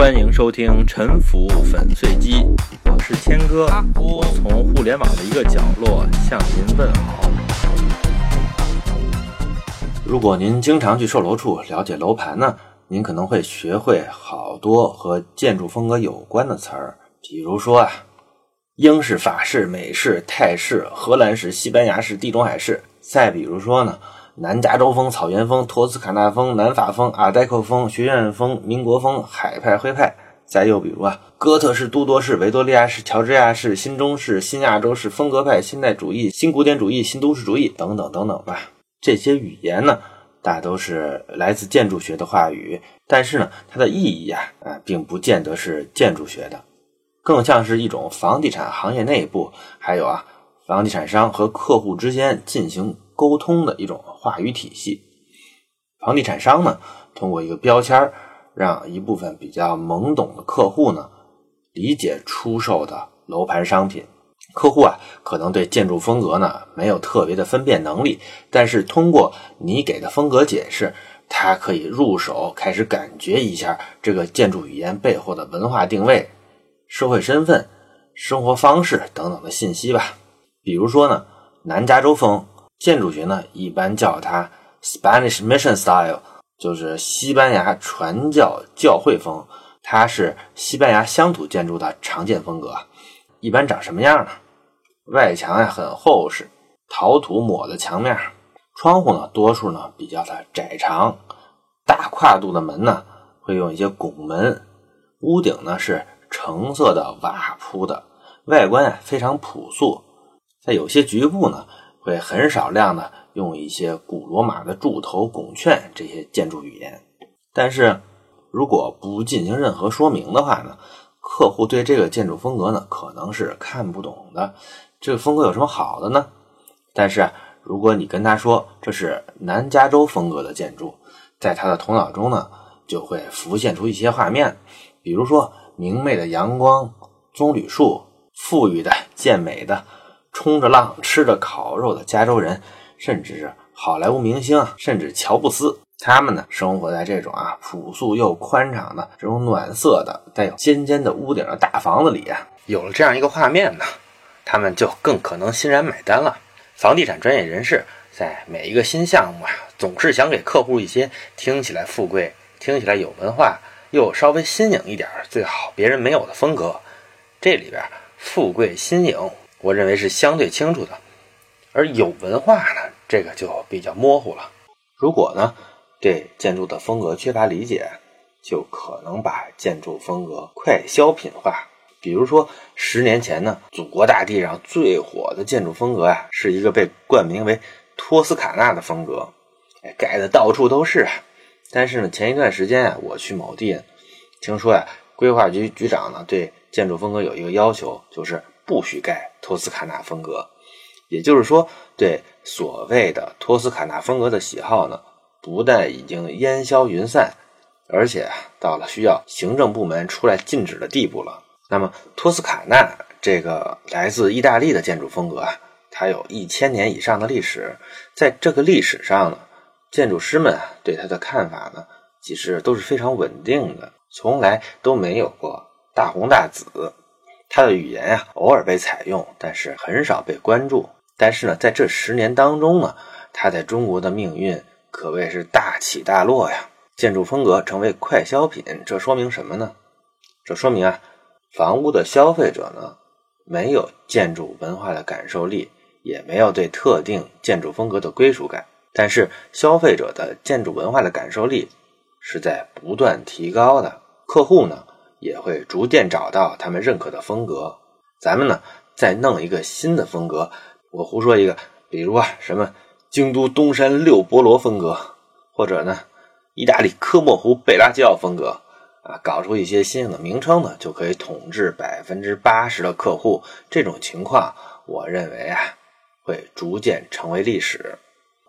欢迎收听《沉浮粉碎机》，我是谦哥，我从互联网的一个角落向您问好。如果您经常去售楼处了解楼盘呢，您可能会学会好多和建筑风格有关的词儿，比如说啊，英式、法式、美式、泰式、荷兰式、西班牙式、地中海式，再比如说呢。南加州风、草原风、托斯卡纳风、南法风、阿黛克风、学院风、民国风、海派、徽派，再又比如啊，哥特式、都铎式、维多利亚式、乔治亚式、新中式、新亚洲式、风格派、现代主义、新古典主义、新都市主义等等等等吧。这些语言呢，大都是来自建筑学的话语，但是呢，它的意义啊，啊，并不见得是建筑学的，更像是一种房地产行业内部，还有啊，房地产商和客户之间进行。沟通的一种话语体系。房地产商呢，通过一个标签让一部分比较懵懂的客户呢，理解出售的楼盘商品。客户啊，可能对建筑风格呢没有特别的分辨能力，但是通过你给的风格解释，他可以入手开始感觉一下这个建筑语言背后的文化定位、社会身份、生活方式等等的信息吧。比如说呢，南加州风。建筑学呢，一般叫它 Spanish Mission Style，就是西班牙传教教会风。它是西班牙乡土建筑的常见风格。一般长什么样呢？外墙呀很厚实，陶土抹的墙面。窗户呢，多数呢比较的窄长，大跨度的门呢会用一些拱门。屋顶呢是橙色的瓦铺的，外观呀非常朴素。在有些局部呢。会很少量的用一些古罗马的柱头、拱券这些建筑语言，但是如果不进行任何说明的话呢，客户对这个建筑风格呢可能是看不懂的。这个风格有什么好的呢？但是如果你跟他说这是南加州风格的建筑，在他的头脑中呢就会浮现出一些画面，比如说明媚的阳光、棕榈树、富裕的、健美的。冲着浪、吃着烤肉的加州人，甚至是好莱坞明星，甚至乔布斯，他们呢生活在这种啊朴素又宽敞的这种暖色的、带有尖尖的屋顶的大房子里啊，有了这样一个画面呢，他们就更可能欣然买单了。房地产专业人士在每一个新项目啊，总是想给客户一些听起来富贵、听起来有文化又稍微新颖一点、最好别人没有的风格。这里边富贵新颖。我认为是相对清楚的，而有文化呢，这个就比较模糊了。如果呢对建筑的风格缺乏理解，就可能把建筑风格快消品化。比如说，十年前呢，祖国大地上最火的建筑风格啊，是一个被冠名为托斯卡纳的风格，盖的到处都是啊。但是呢，前一段时间啊，我去某地，听说呀，规划局局长呢对建筑风格有一个要求，就是。不许盖托斯卡纳风格，也就是说，对所谓的托斯卡纳风格的喜好呢，不但已经烟消云散，而且到了需要行政部门出来禁止的地步了。那么，托斯卡纳这个来自意大利的建筑风格啊，它有一千年以上的历史，在这个历史上呢，建筑师们对它的看法呢，其实都是非常稳定的，从来都没有过大红大紫。它的语言呀，偶尔被采用，但是很少被关注。但是呢，在这十年当中呢，它在中国的命运可谓是大起大落呀。建筑风格成为快消品，这说明什么呢？这说明啊，房屋的消费者呢，没有建筑文化的感受力，也没有对特定建筑风格的归属感。但是，消费者的建筑文化的感受力是在不断提高的。客户呢？也会逐渐找到他们认可的风格。咱们呢，再弄一个新的风格。我胡说一个，比如啊，什么京都东山六波罗风格，或者呢，意大利科莫湖贝拉吉奥风格啊，搞出一些新颖的名称呢，就可以统治百分之八十的客户。这种情况，我认为啊，会逐渐成为历史。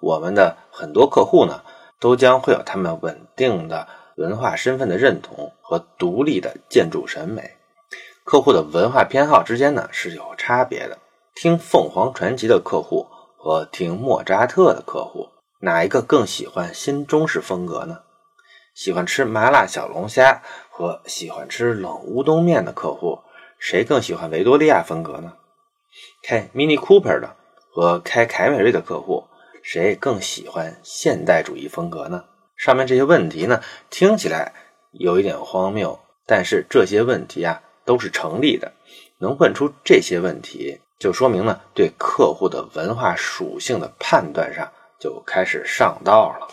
我们的很多客户呢，都将会有他们稳定的。文化身份的认同和独立的建筑审美，客户的文化偏好之间呢是有差别的。听凤凰传奇的客户和听莫扎特的客户，哪一个更喜欢新中式风格呢？喜欢吃麻辣小龙虾和喜欢吃冷乌冬面的客户，谁更喜欢维多利亚风格呢？开 Mini Cooper 的和开凯美瑞的客户，谁更喜欢现代主义风格呢？上面这些问题呢，听起来有一点荒谬，但是这些问题啊都是成立的。能问出这些问题，就说明呢，对客户的文化属性的判断上就开始上道了。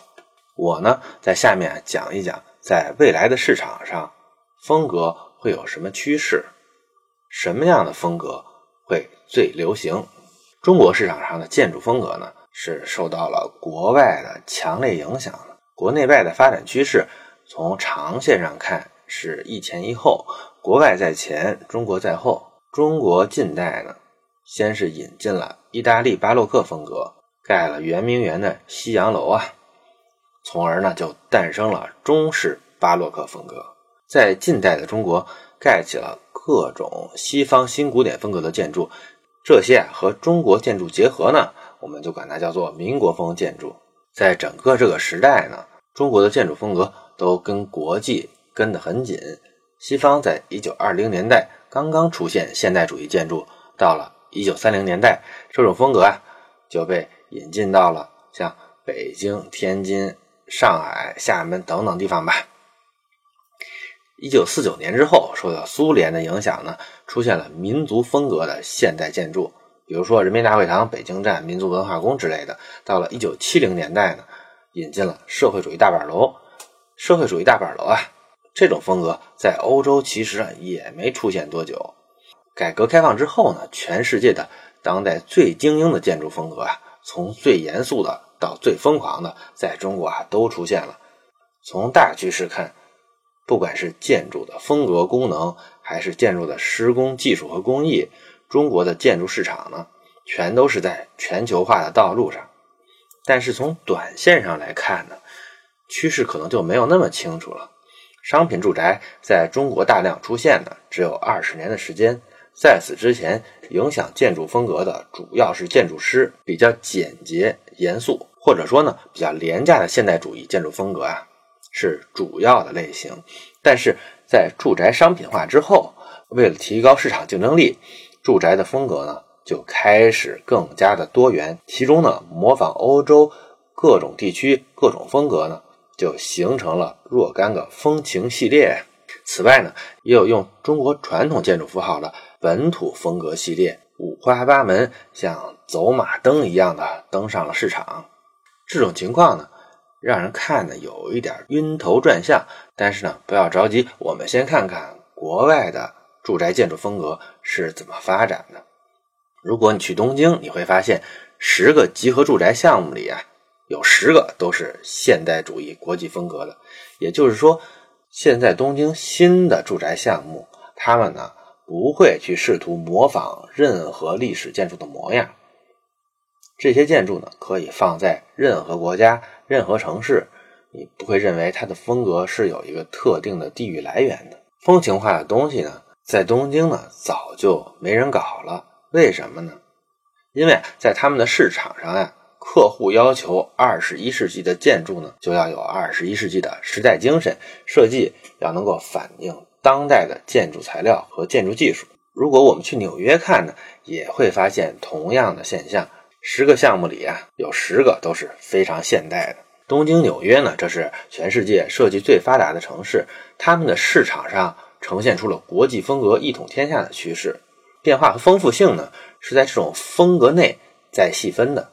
我呢，在下面讲一讲，在未来的市场上，风格会有什么趋势，什么样的风格会最流行。中国市场上的建筑风格呢，是受到了国外的强烈影响。国内外的发展趋势，从长线上看是一前一后，国外在前，中国在后。中国近代呢，先是引进了意大利巴洛克风格，盖了圆明园的西洋楼啊，从而呢就诞生了中式巴洛克风格。在近代的中国，盖起了各种西方新古典风格的建筑，这些和中国建筑结合呢，我们就管它叫做民国风建筑。在整个这个时代呢，中国的建筑风格都跟国际跟得很紧。西方在一九二零年代。刚刚出现现代主义建筑，到了一九三零年代，这种风格啊就被引进到了像北京、天津、上海、厦门等等地方吧。一九四九年之后，受到苏联的影响呢，出现了民族风格的现代建筑，比如说人民大会堂、北京站、民族文化宫之类的。到了一九七零年代呢，引进了社会主义大板楼。社会主义大板楼啊。这种风格在欧洲其实啊也没出现多久。改革开放之后呢，全世界的当代最精英的建筑风格啊，从最严肃的到最疯狂的，在中国啊都出现了。从大趋势看，不管是建筑的风格、功能，还是建筑的施工技术和工艺，中国的建筑市场呢，全都是在全球化的道路上。但是从短线上来看呢，趋势可能就没有那么清楚了。商品住宅在中国大量出现的只有二十年的时间，在此之前，影响建筑风格的主要是建筑师，比较简洁、严肃，或者说呢比较廉价的现代主义建筑风格啊，是主要的类型。但是在住宅商品化之后，为了提高市场竞争力，住宅的风格呢就开始更加的多元，其中呢模仿欧洲各种地区各种风格呢。就形成了若干个风情系列。此外呢，也有用中国传统建筑符号的本土风格系列，五花八门，像走马灯一样的登上了市场。这种情况呢，让人看的有一点晕头转向。但是呢，不要着急，我们先看看国外的住宅建筑风格是怎么发展的。如果你去东京，你会发现十个集合住宅项目里啊。有十个都是现代主义国际风格的，也就是说，现在东京新的住宅项目，他们呢不会去试图模仿任何历史建筑的模样。这些建筑呢可以放在任何国家、任何城市，你不会认为它的风格是有一个特定的地域来源的。风情化的东西呢，在东京呢早就没人搞了。为什么呢？因为在他们的市场上呀。客户要求二十一世纪的建筑呢，就要有二十一世纪的时代精神，设计要能够反映当代的建筑材料和建筑技术。如果我们去纽约看呢，也会发现同样的现象。十个项目里啊，有十个都是非常现代的。东京、纽约呢，这是全世界设计最发达的城市，他们的市场上呈现出了国际风格一统天下的趋势。变化和丰富性呢，是在这种风格内在细分的。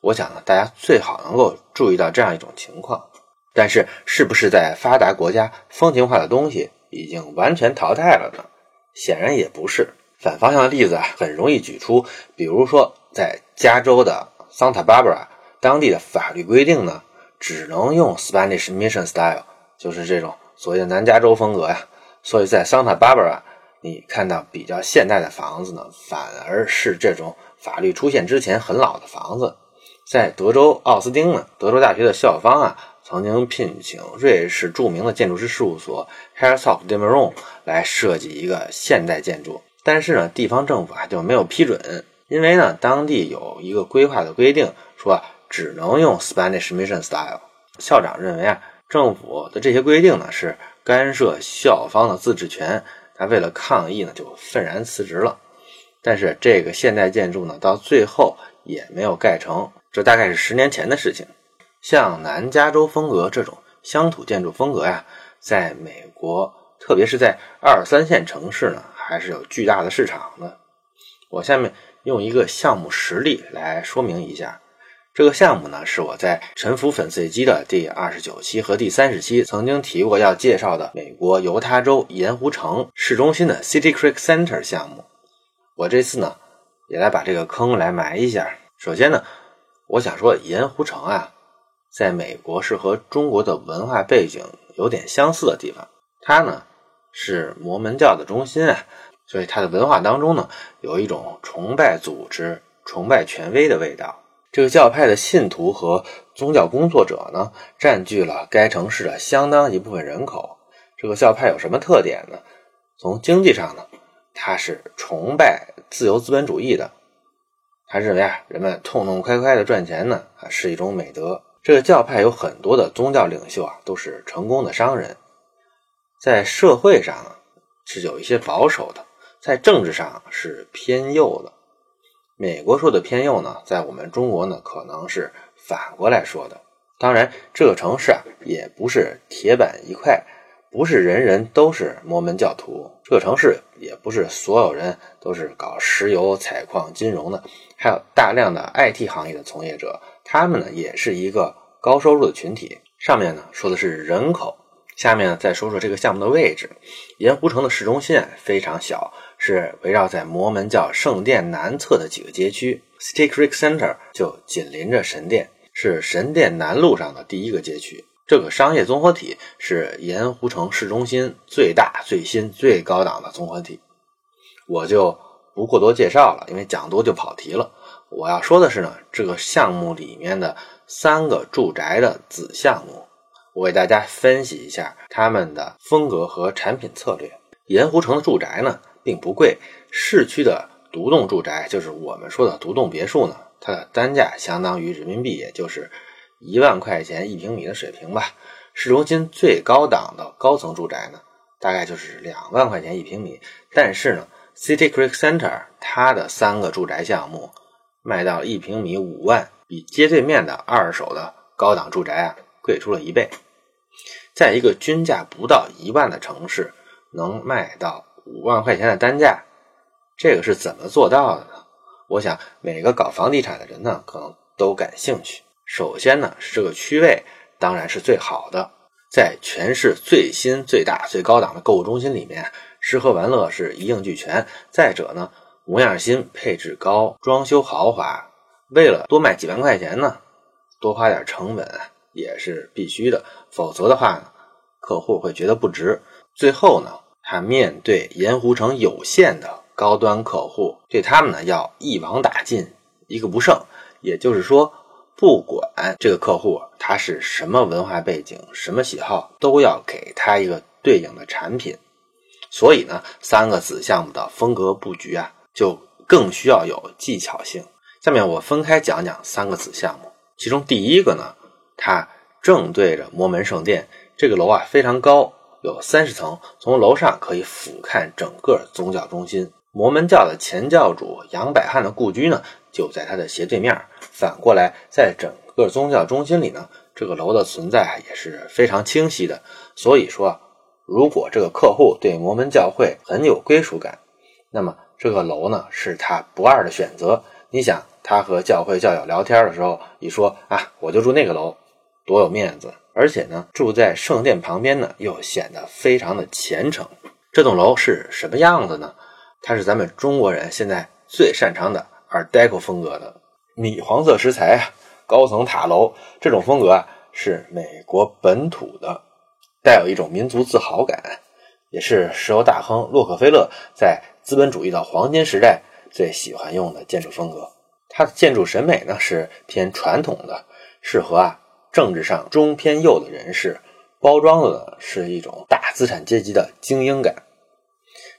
我想呢，大家最好能够注意到这样一种情况，但是是不是在发达国家风情化的东西已经完全淘汰了呢？显然也不是。反方向的例子啊，很容易举出，比如说在加州的 Santa Barbara，当地的法律规定呢，只能用 Spanish Mission Style，就是这种所谓的南加州风格呀。所以在 Santa Barbara，你看到比较现代的房子呢，反而是这种法律出现之前很老的房子。在德州奥斯汀呢，德州大学的校方啊，曾经聘请瑞士著名的建筑师事务所 Herzog de Meuron 来设计一个现代建筑，但是呢，地方政府啊就没有批准，因为呢，当地有一个规划的规定，说只能用 Spanish Mission Style。校长认为啊，政府的这些规定呢，是干涉校方的自治权。他为了抗议呢，就愤然辞职了。但是这个现代建筑呢，到最后也没有盖成。这大概是十年前的事情。像南加州风格这种乡土建筑风格呀，在美国，特别是在二三线城市呢，还是有巨大的市场的。我下面用一个项目实例来说明一下。这个项目呢，是我在沉浮粉碎机的第二十九期和第三十期曾经提过要介绍的美国犹他州盐湖城市中心的 City Creek Center 项目。我这次呢，也来把这个坑来埋一下。首先呢，我想说盐湖城啊，在美国是和中国的文化背景有点相似的地方。它呢是摩门教的中心啊，所以它的文化当中呢，有一种崇拜组织、崇拜权威的味道。这个教派的信徒和宗教工作者呢，占据了该城市的相当一部分人口。这个教派有什么特点呢？从经济上呢，它是崇拜自由资本主义的。他认为啊，人们痛痛快快的赚钱呢，是一种美德。这个教派有很多的宗教领袖啊，都是成功的商人。在社会上是有一些保守的，在政治上是偏右的。美国说的偏右呢，在我们中国呢，可能是反过来说的。当然，这个城市啊，也不是铁板一块，不是人人都是摩门教徒。这个城市也不是所有人都是搞石油、采矿、金融的，还有大量的 IT 行业的从业者，他们呢，也是一个高收入的群体。上面呢说的是人口，下面呢再说说这个项目的位置。盐湖城的市中心啊，非常小。是围绕在摩门教圣殿南侧的几个街区，City Creek Center 就紧邻着神殿，是神殿南路上的第一个街区。这个商业综合体是盐湖城市中心最大、最新、最高档的综合体。我就不过多介绍了，因为讲多就跑题了。我要说的是呢，这个项目里面的三个住宅的子项目，我给大家分析一下他们的风格和产品策略。盐湖城的住宅呢？并不贵，市区的独栋住宅，就是我们说的独栋别墅呢，它的单价相当于人民币，也就是一万块钱一平米的水平吧。市中心最高档的高层住宅呢，大概就是两万块钱一平米。但是呢，City Creek Center 它的三个住宅项目卖到一平米五万，比街对面的二手的高档住宅啊贵出了一倍。在一个均价不到一万的城市，能卖到。五万块钱的单价，这个是怎么做到的呢？我想每个搞房地产的人呢，可能都感兴趣。首先呢，是这个区位当然是最好的，在全市最新、最大、最高档的购物中心里面，吃喝玩乐是一应俱全。再者呢，模样新、配置高、装修豪华，为了多卖几万块钱呢，多花点成本也是必须的。否则的话，客户会觉得不值。最后呢。他面对盐湖城有限的高端客户，对他们呢要一网打尽，一个不剩。也就是说，不管这个客户他是什么文化背景、什么喜好，都要给他一个对应的产品。所以呢，三个子项目的风格布局啊，就更需要有技巧性。下面我分开讲讲三个子项目。其中第一个呢，它正对着摩门圣殿，这个楼啊非常高。有三十层，从楼上可以俯瞰整个宗教中心。摩门教的前教主杨百翰的故居呢，就在它的斜对面。反过来，在整个宗教中心里呢，这个楼的存在也是非常清晰的。所以说，如果这个客户对摩门教会很有归属感，那么这个楼呢，是他不二的选择。你想，他和教会教友聊天的时候，一说啊，我就住那个楼，多有面子。而且呢，住在圣殿旁边呢，又显得非常的虔诚。这栋楼是什么样子呢？它是咱们中国人现在最擅长的 Art Deco 风格的米黄色石材啊，高层塔楼。这种风格啊，是美国本土的，带有一种民族自豪感，也是石油大亨洛克菲勒在资本主义的黄金时代最喜欢用的建筑风格。它的建筑审美呢是偏传统的，适合啊。政治上中偏右的人士包装的是一种大资产阶级的精英感。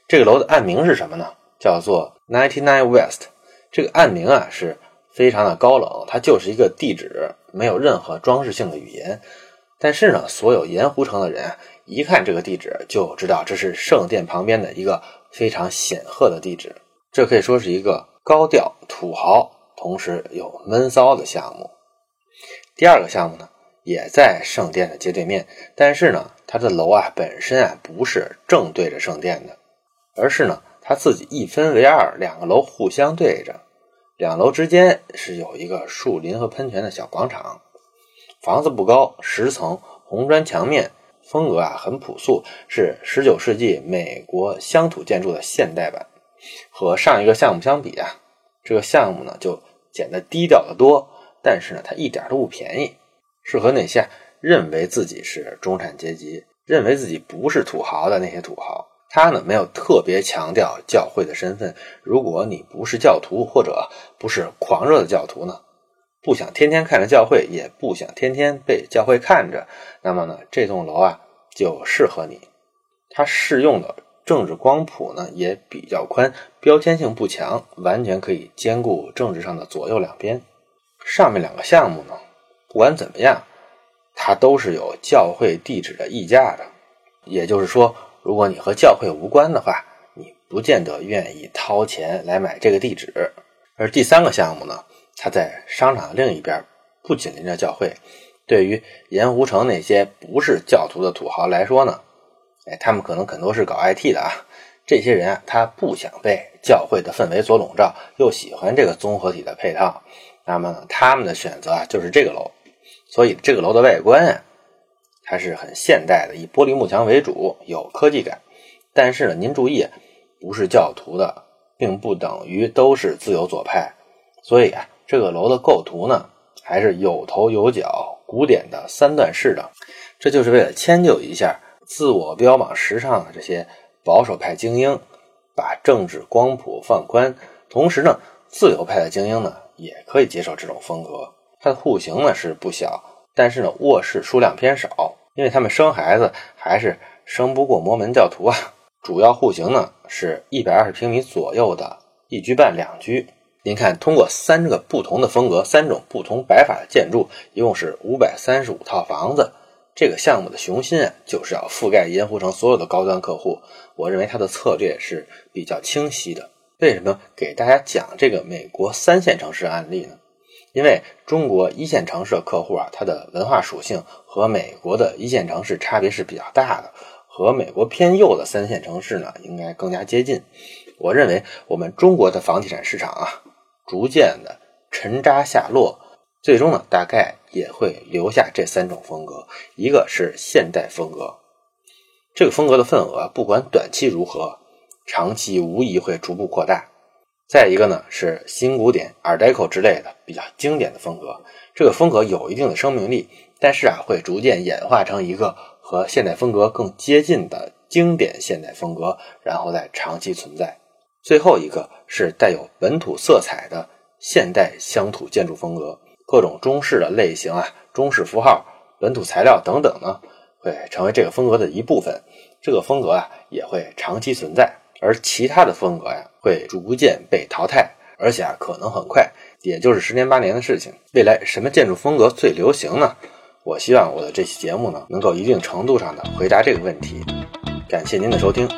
这个楼的暗名是什么呢？叫做 Ninety Nine West。这个暗名啊是非常的高冷，它就是一个地址，没有任何装饰性的语言。但是呢，所有盐湖城的人一看这个地址就知道这是圣殿旁边的一个非常显赫的地址，这可以说是一个高调土豪，同时有闷骚的项目。第二个项目呢，也在圣殿的街对面，但是呢，它的楼啊本身啊不是正对着圣殿的，而是呢它自己一分为二，两个楼互相对着，两楼之间是有一个树林和喷泉的小广场。房子不高，十层，红砖墙面，风格啊很朴素，是十九世纪美国乡土建筑的现代版。和上一个项目相比啊，这个项目呢就显得低调的多。但是呢，它一点都不便宜，适合那些认为自己是中产阶级、认为自己不是土豪的那些土豪。他呢，没有特别强调教会的身份。如果你不是教徒，或者不是狂热的教徒呢，不想天天看着教会，也不想天天被教会看着，那么呢，这栋楼啊就适合你。它适用的政治光谱呢也比较宽，标签性不强，完全可以兼顾政治上的左右两边。上面两个项目呢，不管怎么样，它都是有教会地址的溢价的。也就是说，如果你和教会无关的话，你不见得愿意掏钱来买这个地址。而第三个项目呢，它在商场的另一边，不紧邻着教会。对于盐湖城那些不是教徒的土豪来说呢，哎，他们可能很多是搞 IT 的啊。这些人啊，他不想被教会的氛围所笼罩，又喜欢这个综合体的配套。那么他们的选择啊，就是这个楼，所以这个楼的外观啊，它是很现代的，以玻璃幕墙为主，有科技感。但是呢，您注意，不是教徒的，并不等于都是自由左派。所以啊，这个楼的构图呢，还是有头有脚、古典的三段式的。这就是为了迁就一下自我标榜时尚的这些保守派精英，把政治光谱放宽，同时呢，自由派的精英呢。也可以接受这种风格。它的户型呢是不小，但是呢卧室数量偏少，因为他们生孩子还是生不过摩门教徒啊。主要户型呢是一百二十平米左右的一居半两居。您看，通过三个不同的风格、三种不同摆法的建筑，一共是五百三十五套房子。这个项目的雄心啊，就是要覆盖盐湖城所有的高端客户。我认为它的策略是比较清晰的。为什么给大家讲这个美国三线城市案例呢？因为中国一线城市的客户啊，它的文化属性和美国的一线城市差别是比较大的，和美国偏右的三线城市呢，应该更加接近。我认为我们中国的房地产市场啊，逐渐的沉渣下落，最终呢，大概也会留下这三种风格：一个是现代风格，这个风格的份额不管短期如何。长期无疑会逐步扩大。再一个呢，是新古典、Art Deco 之类的比较经典的风格。这个风格有一定的生命力，但是啊，会逐渐演化成一个和现代风格更接近的经典现代风格，然后再长期存在。最后一个是带有本土色彩的现代乡土建筑风格，各种中式的类型啊、中式符号、本土材料等等呢，会成为这个风格的一部分。这个风格啊，也会长期存在。而其他的风格呀，会逐渐被淘汰，而且啊，可能很快，也就是十年八年的事情。未来什么建筑风格最流行呢？我希望我的这期节目呢，能够一定程度上的回答这个问题。感谢您的收听。